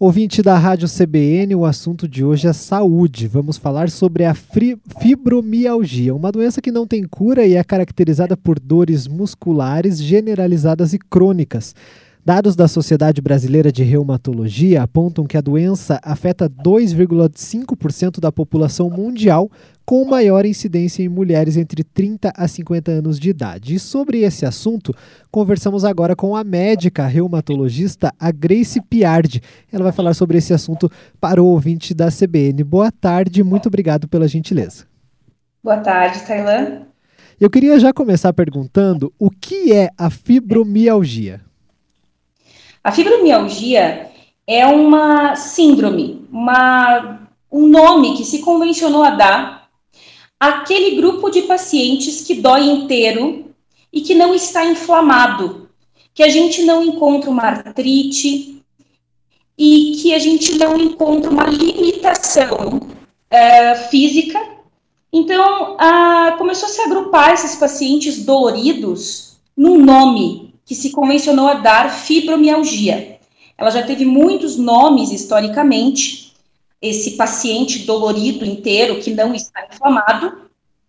Ouvinte da Rádio CBN, o assunto de hoje é saúde. Vamos falar sobre a fibromialgia, uma doença que não tem cura e é caracterizada por dores musculares generalizadas e crônicas. Dados da Sociedade Brasileira de Reumatologia apontam que a doença afeta 2,5% da população mundial, com maior incidência em mulheres entre 30 a 50 anos de idade. E sobre esse assunto, conversamos agora com a médica reumatologista, a Grace Piardi. Ela vai falar sobre esse assunto para o ouvinte da CBN. Boa tarde, muito obrigado pela gentileza. Boa tarde, Tailã. Eu queria já começar perguntando o que é a fibromialgia? A fibromialgia é uma síndrome, uma, um nome que se convencionou a dar àquele grupo de pacientes que dói inteiro e que não está inflamado, que a gente não encontra uma artrite e que a gente não encontra uma limitação é, física. Então, a, começou a se agrupar esses pacientes doloridos num nome que se convencionou a dar fibromialgia. Ela já teve muitos nomes historicamente, esse paciente dolorido inteiro que não está inflamado,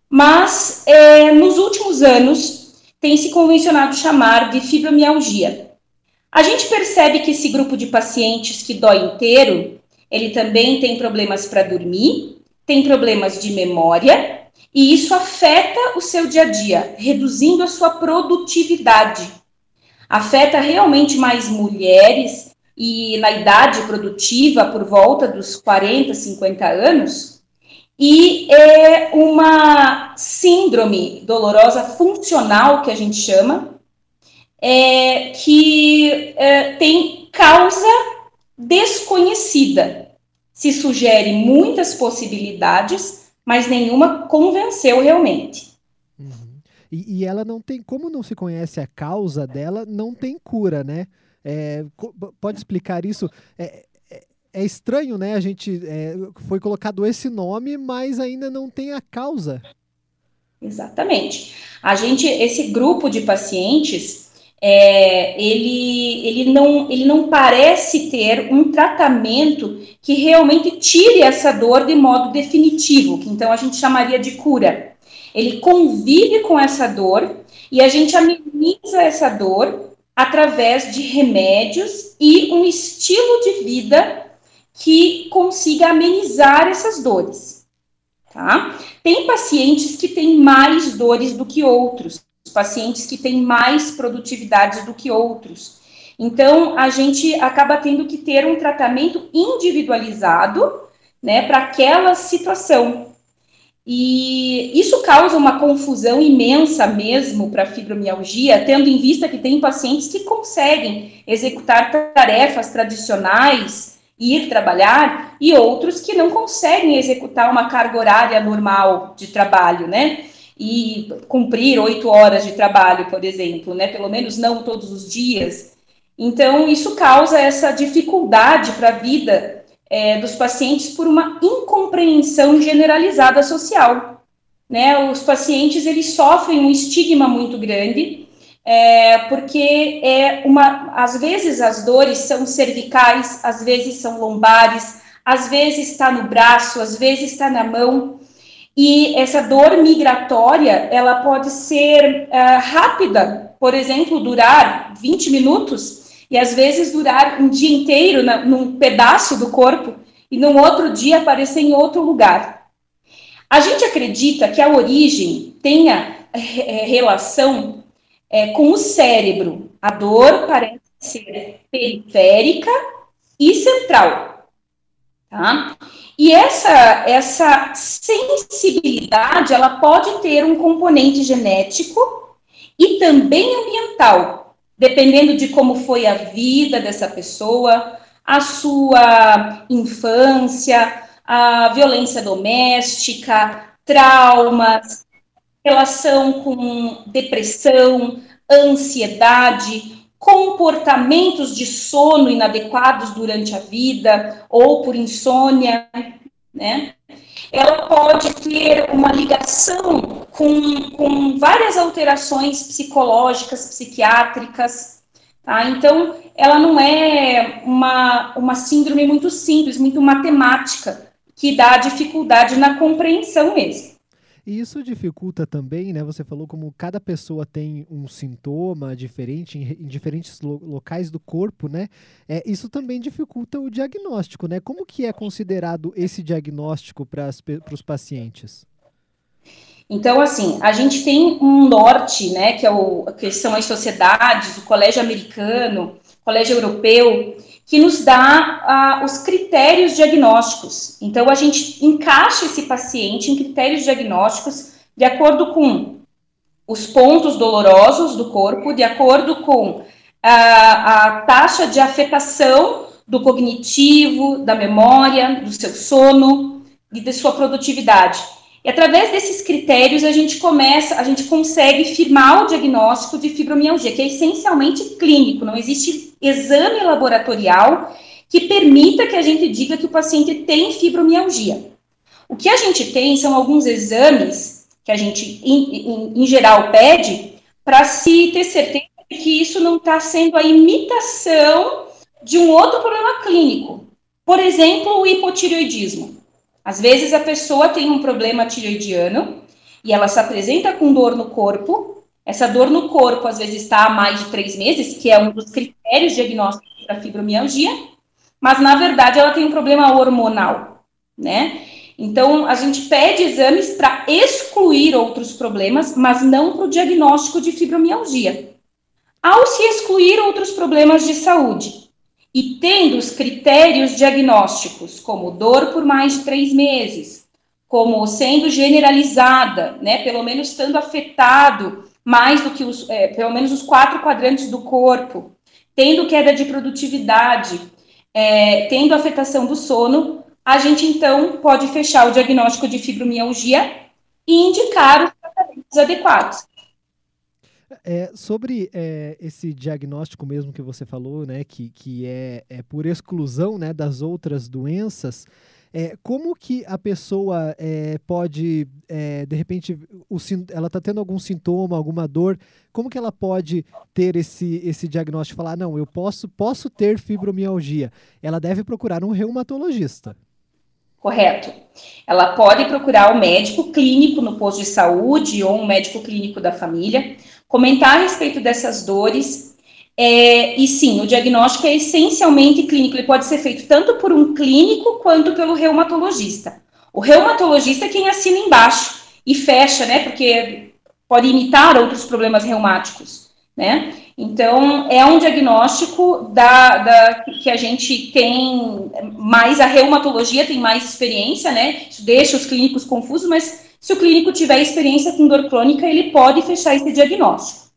mas é, nos últimos anos tem se convencionado chamar de fibromialgia. A gente percebe que esse grupo de pacientes que dói inteiro, ele também tem problemas para dormir, tem problemas de memória, e isso afeta o seu dia a dia, reduzindo a sua produtividade afeta realmente mais mulheres e na idade produtiva, por volta dos 40, 50 anos, e é uma síndrome dolorosa funcional, que a gente chama, é, que é, tem causa desconhecida. Se sugere muitas possibilidades, mas nenhuma convenceu realmente. E, e, ela não tem, como não se conhece a causa dela, não tem cura, né? É, pode explicar isso? É, é, é, estranho, né? A gente é, foi colocado esse nome, mas ainda não tem a causa. Exatamente. A gente, esse grupo de pacientes, é, ele, ele, não, ele não parece ter um tratamento que realmente tire essa dor de modo definitivo, que então a gente chamaria de cura. Ele convive com essa dor e a gente ameniza essa dor através de remédios e um estilo de vida que consiga amenizar essas dores. Tá? Tem pacientes que têm mais dores do que outros, pacientes que têm mais produtividade do que outros. Então, a gente acaba tendo que ter um tratamento individualizado, né, para aquela situação. E isso causa uma confusão imensa mesmo para a fibromialgia, tendo em vista que tem pacientes que conseguem executar tarefas tradicionais, ir trabalhar, e outros que não conseguem executar uma carga horária normal de trabalho, né? E cumprir oito horas de trabalho, por exemplo, né? Pelo menos não todos os dias. Então, isso causa essa dificuldade para a vida é, dos pacientes por uma incompreensão generalizada social. Né? Os pacientes eles sofrem um estigma muito grande, é, porque é uma, às vezes as dores são cervicais, às vezes são lombares, às vezes está no braço, às vezes está na mão. E essa dor migratória, ela pode ser uh, rápida, por exemplo, durar 20 minutos, e às vezes durar um dia inteiro na, num pedaço do corpo e num outro dia aparecer em outro lugar. A gente acredita que a origem tenha é, relação é, com o cérebro. A dor parece ser periférica e central. Tá? E essa, essa sensibilidade ela pode ter um componente genético e também ambiental dependendo de como foi a vida dessa pessoa, a sua infância, a violência doméstica, traumas, relação com depressão, ansiedade, comportamentos de sono inadequados durante a vida ou por insônia, né? ela pode ter uma ligação com, com várias alterações psicológicas, psiquiátricas, Tá? Então, ela não é uma, uma síndrome muito simples, muito matemática, que dá dificuldade na compreensão mesmo. E isso dificulta também, né? Você falou como cada pessoa tem um sintoma diferente em, diferentes lo locais do corpo, né? É, isso também dificulta o diagnóstico, né? Como que é considerado esse diagnóstico para os pacientes? Então, assim, a gente tem um norte, né, que, é o, que são as sociedades, o colégio americano, o colégio europeu, que nos dá uh, os critérios diagnósticos. Então, a gente encaixa esse paciente em critérios diagnósticos de acordo com os pontos dolorosos do corpo, de acordo com uh, a taxa de afetação do cognitivo, da memória, do seu sono e de sua produtividade. Através desses critérios a gente começa, a gente consegue firmar o diagnóstico de fibromialgia, que é essencialmente clínico, não existe exame laboratorial que permita que a gente diga que o paciente tem fibromialgia. O que a gente tem são alguns exames que a gente, em, em, em geral, pede para se ter certeza de que isso não está sendo a imitação de um outro problema clínico. Por exemplo, o hipotireoidismo. Às vezes a pessoa tem um problema tireoidiano e ela se apresenta com dor no corpo. Essa dor no corpo às vezes está há mais de três meses, que é um dos critérios diagnósticos para fibromialgia, mas na verdade ela tem um problema hormonal, né? Então a gente pede exames para excluir outros problemas, mas não para o diagnóstico de fibromialgia. Ao se excluir outros problemas de saúde e tendo os critérios diagnósticos, como dor por mais de três meses, como sendo generalizada, né, pelo menos estando afetado mais do que os, é, pelo menos os quatro quadrantes do corpo, tendo queda de produtividade, é, tendo afetação do sono, a gente então pode fechar o diagnóstico de fibromialgia e indicar os tratamentos adequados. É, sobre é, esse diagnóstico mesmo que você falou, né, que, que é, é por exclusão né, das outras doenças, é, como que a pessoa é, pode, é, de repente, o, ela está tendo algum sintoma, alguma dor, como que ela pode ter esse, esse diagnóstico? Falar, não, eu posso, posso ter fibromialgia. Ela deve procurar um reumatologista. Correto. Ela pode procurar o médico clínico no posto de saúde ou um médico clínico da família comentar a respeito dessas dores. É, e sim, o diagnóstico é essencialmente clínico, ele pode ser feito tanto por um clínico quanto pelo reumatologista. O reumatologista é quem assina embaixo e fecha, né? Porque pode imitar outros problemas reumáticos, né? Então, é um diagnóstico da, da, que a gente tem mais, a reumatologia tem mais experiência, né? Isso deixa os clínicos confusos, mas se o clínico tiver experiência com dor crônica, ele pode fechar esse diagnóstico,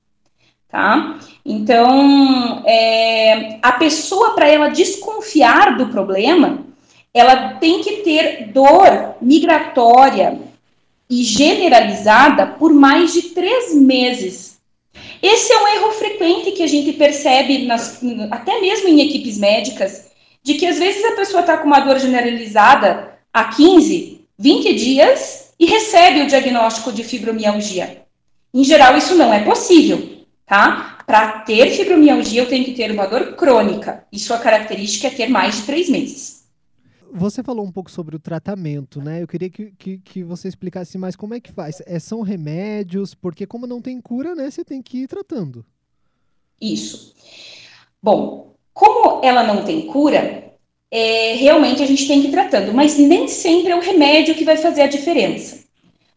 tá? Então, é, a pessoa, para ela desconfiar do problema, ela tem que ter dor migratória e generalizada por mais de três meses. Esse é um erro frequente que a gente percebe, nas, até mesmo em equipes médicas, de que às vezes a pessoa está com uma dor generalizada há 15, 20 dias e recebe o diagnóstico de fibromialgia. Em geral, isso não é possível, tá? Para ter fibromialgia, eu tenho que ter uma dor crônica, e sua característica é ter mais de três meses. Você falou um pouco sobre o tratamento, né? Eu queria que, que, que você explicasse mais como é que faz. É, são remédios, porque como não tem cura, né, você tem que ir tratando. Isso. Bom, como ela não tem cura, é, realmente a gente tem que ir tratando, mas nem sempre é o remédio que vai fazer a diferença.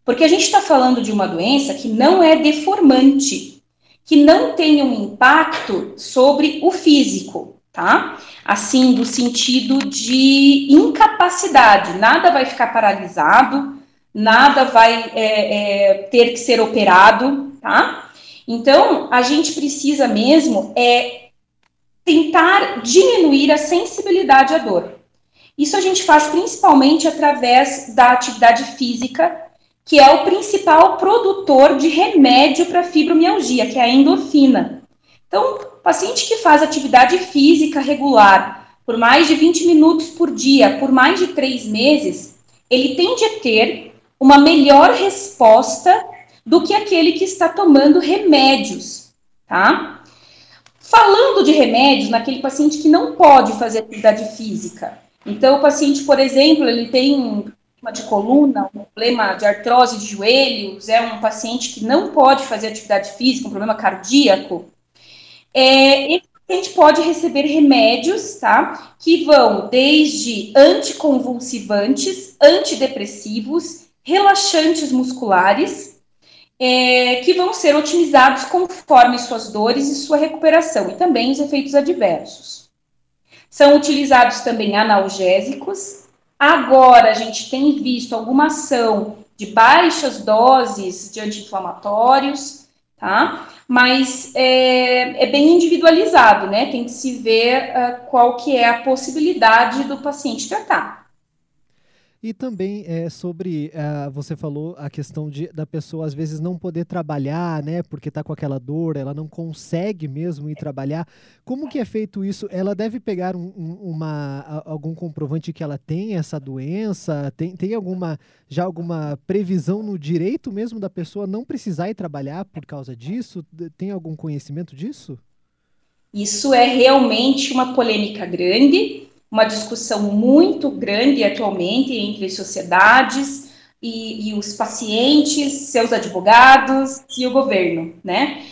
Porque a gente está falando de uma doença que não é deformante, que não tem um impacto sobre o físico, tá? Assim, do sentido de incapacidade, nada vai ficar paralisado, nada vai é, é, ter que ser operado, tá? Então, a gente precisa mesmo é tentar diminuir a sensibilidade à dor. Isso a gente faz principalmente através da atividade física, que é o principal produtor de remédio para fibromialgia, que é a endorfina. Então, paciente que faz atividade física regular por mais de 20 minutos por dia, por mais de três meses, ele tende a ter uma melhor resposta do que aquele que está tomando remédios, tá? Falando de remédios, naquele paciente que não pode fazer atividade física. Então, o paciente, por exemplo, ele tem um problema de coluna, um problema de artrose de joelhos, é um paciente que não pode fazer atividade física, um problema cardíaco. É, esse paciente pode receber remédios, tá? Que vão desde anticonvulsivantes, antidepressivos, relaxantes musculares, é, que vão ser otimizados conforme suas dores e sua recuperação, e também os efeitos adversos. São utilizados também analgésicos. Agora a gente tem visto alguma ação de baixas doses de anti-inflamatórios, tá? Mas é, é, bem individualizado, né? Tem que se ver uh, qual que é a possibilidade do paciente tratar. E também é, sobre, uh, você falou a questão de, da pessoa às vezes não poder trabalhar, né, porque está com aquela dor, ela não consegue mesmo ir trabalhar. Como que é feito isso? Ela deve pegar um, um, uma, algum comprovante que ela tem essa doença? Tem, tem alguma, já alguma previsão no direito mesmo da pessoa não precisar ir trabalhar por causa disso? Tem algum conhecimento disso? Isso é realmente uma polêmica grande uma discussão muito grande atualmente entre sociedades e, e os pacientes, seus advogados e o governo, né?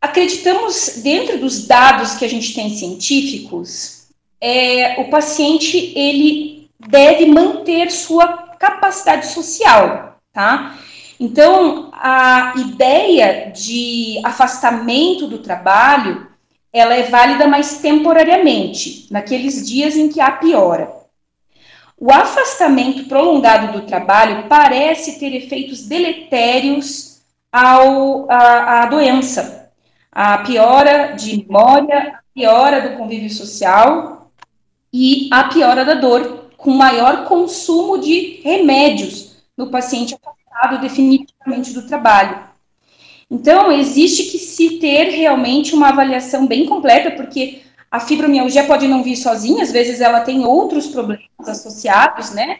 Acreditamos, dentro dos dados que a gente tem científicos, é, o paciente ele deve manter sua capacidade social, tá? Então, a ideia de afastamento do trabalho ela é válida mais temporariamente, naqueles dias em que há piora. O afastamento prolongado do trabalho parece ter efeitos deletérios ao, à, à doença, a piora de memória, a piora do convívio social e a piora da dor, com maior consumo de remédios no paciente afastado definitivamente do trabalho. Então, existe que se ter realmente uma avaliação bem completa, porque a fibromialgia pode não vir sozinha, às vezes ela tem outros problemas associados, né?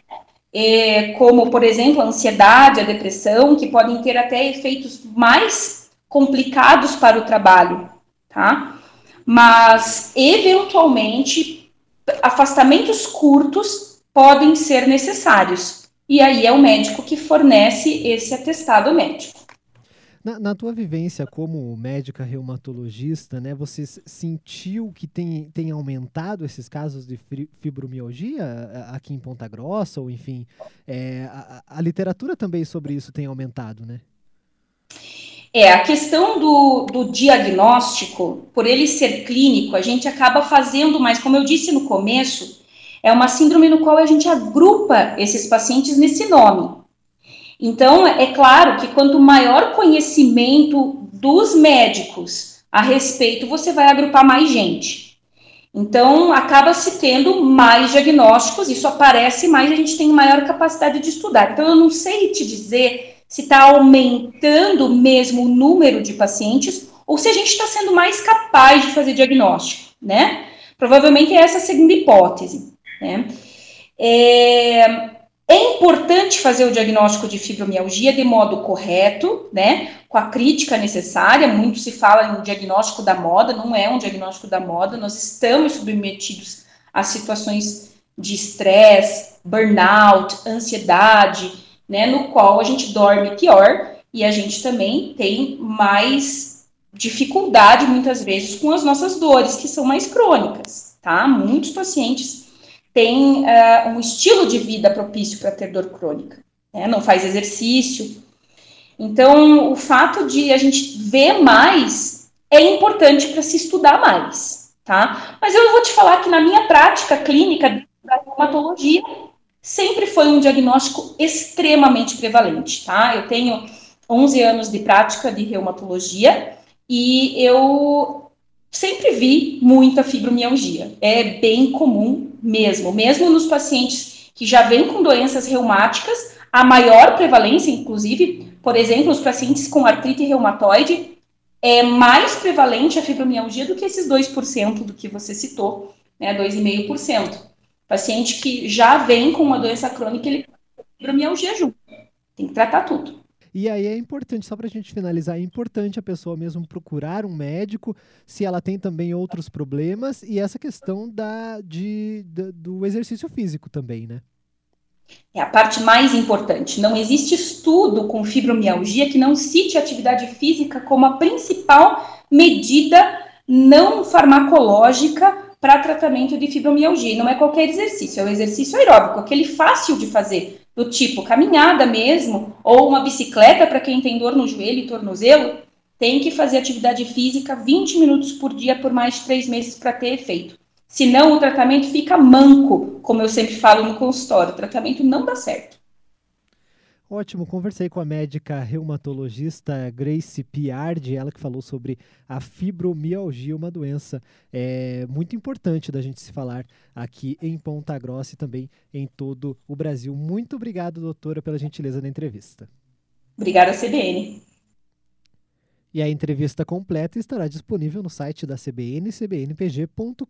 É, como, por exemplo, a ansiedade, a depressão, que podem ter até efeitos mais complicados para o trabalho, tá? Mas, eventualmente, afastamentos curtos podem ser necessários. E aí é o médico que fornece esse atestado médico. Na, na, tua vivência como médica reumatologista, né, você sentiu que tem, tem aumentado esses casos de fibromialgia aqui em Ponta Grossa, ou enfim, é, a, a, literatura também sobre isso tem aumentado, né? É, a questão do, do diagnóstico, por ele ser clínico, a gente acaba fazendo mais, como eu disse no começo, é uma síndrome no qual a gente agrupa esses pacientes nesse nome. Então, é claro que quanto maior conhecimento dos médicos a respeito, você vai agrupar mais gente. Então, acaba se tendo mais diagnósticos, isso aparece mais, a gente tem maior capacidade de estudar. Então, eu não sei te dizer se está aumentando mesmo o número de pacientes ou se a gente está sendo mais capaz de fazer diagnóstico, né? Provavelmente é essa a segunda hipótese, né? É, é importante fazer o diagnóstico de fibromialgia de modo correto, né? Com a crítica necessária. Muito se fala em diagnóstico da moda, não é um diagnóstico da moda. Nós estamos submetidos a situações de estresse, burnout, ansiedade, né? No qual a gente dorme pior e a gente também tem mais dificuldade muitas vezes com as nossas dores que são mais crônicas, tá? Muitos pacientes tem uh, um estilo de vida propício para ter dor crônica, né? não faz exercício. Então, o fato de a gente ver mais é importante para se estudar mais, tá? Mas eu vou te falar que na minha prática clínica da reumatologia, sempre foi um diagnóstico extremamente prevalente, tá? Eu tenho 11 anos de prática de reumatologia e eu sempre vi muita fibromialgia. É bem comum mesmo, mesmo nos pacientes que já vêm com doenças reumáticas, a maior prevalência, inclusive, por exemplo, os pacientes com artrite reumatoide, é mais prevalente a fibromialgia do que esses 2% do que você citou, né, 2,5%. Paciente que já vem com uma doença crônica, ele tem fibromialgia junto. Tem que tratar tudo. E aí é importante, só para a gente finalizar, é importante a pessoa mesmo procurar um médico se ela tem também outros problemas e essa questão da, de, de do exercício físico também, né? É a parte mais importante. Não existe estudo com fibromialgia que não cite atividade física como a principal medida não farmacológica para tratamento de fibromialgia. E não é qualquer exercício, é o exercício aeróbico, aquele fácil de fazer, do tipo caminhada mesmo, ou uma bicicleta para quem tem dor no joelho e tornozelo, tem que fazer atividade física 20 minutos por dia por mais de três meses para ter efeito. Senão o tratamento fica manco, como eu sempre falo no consultório, o tratamento não dá certo. Ótimo, conversei com a médica reumatologista Grace Piardi, ela que falou sobre a fibromialgia, uma doença é, muito importante da gente se falar aqui em Ponta Grossa e também em todo o Brasil. Muito obrigado, doutora, pela gentileza da entrevista. Obrigada, CBN. E a entrevista completa estará disponível no site da CBN, cbnpg.com.br.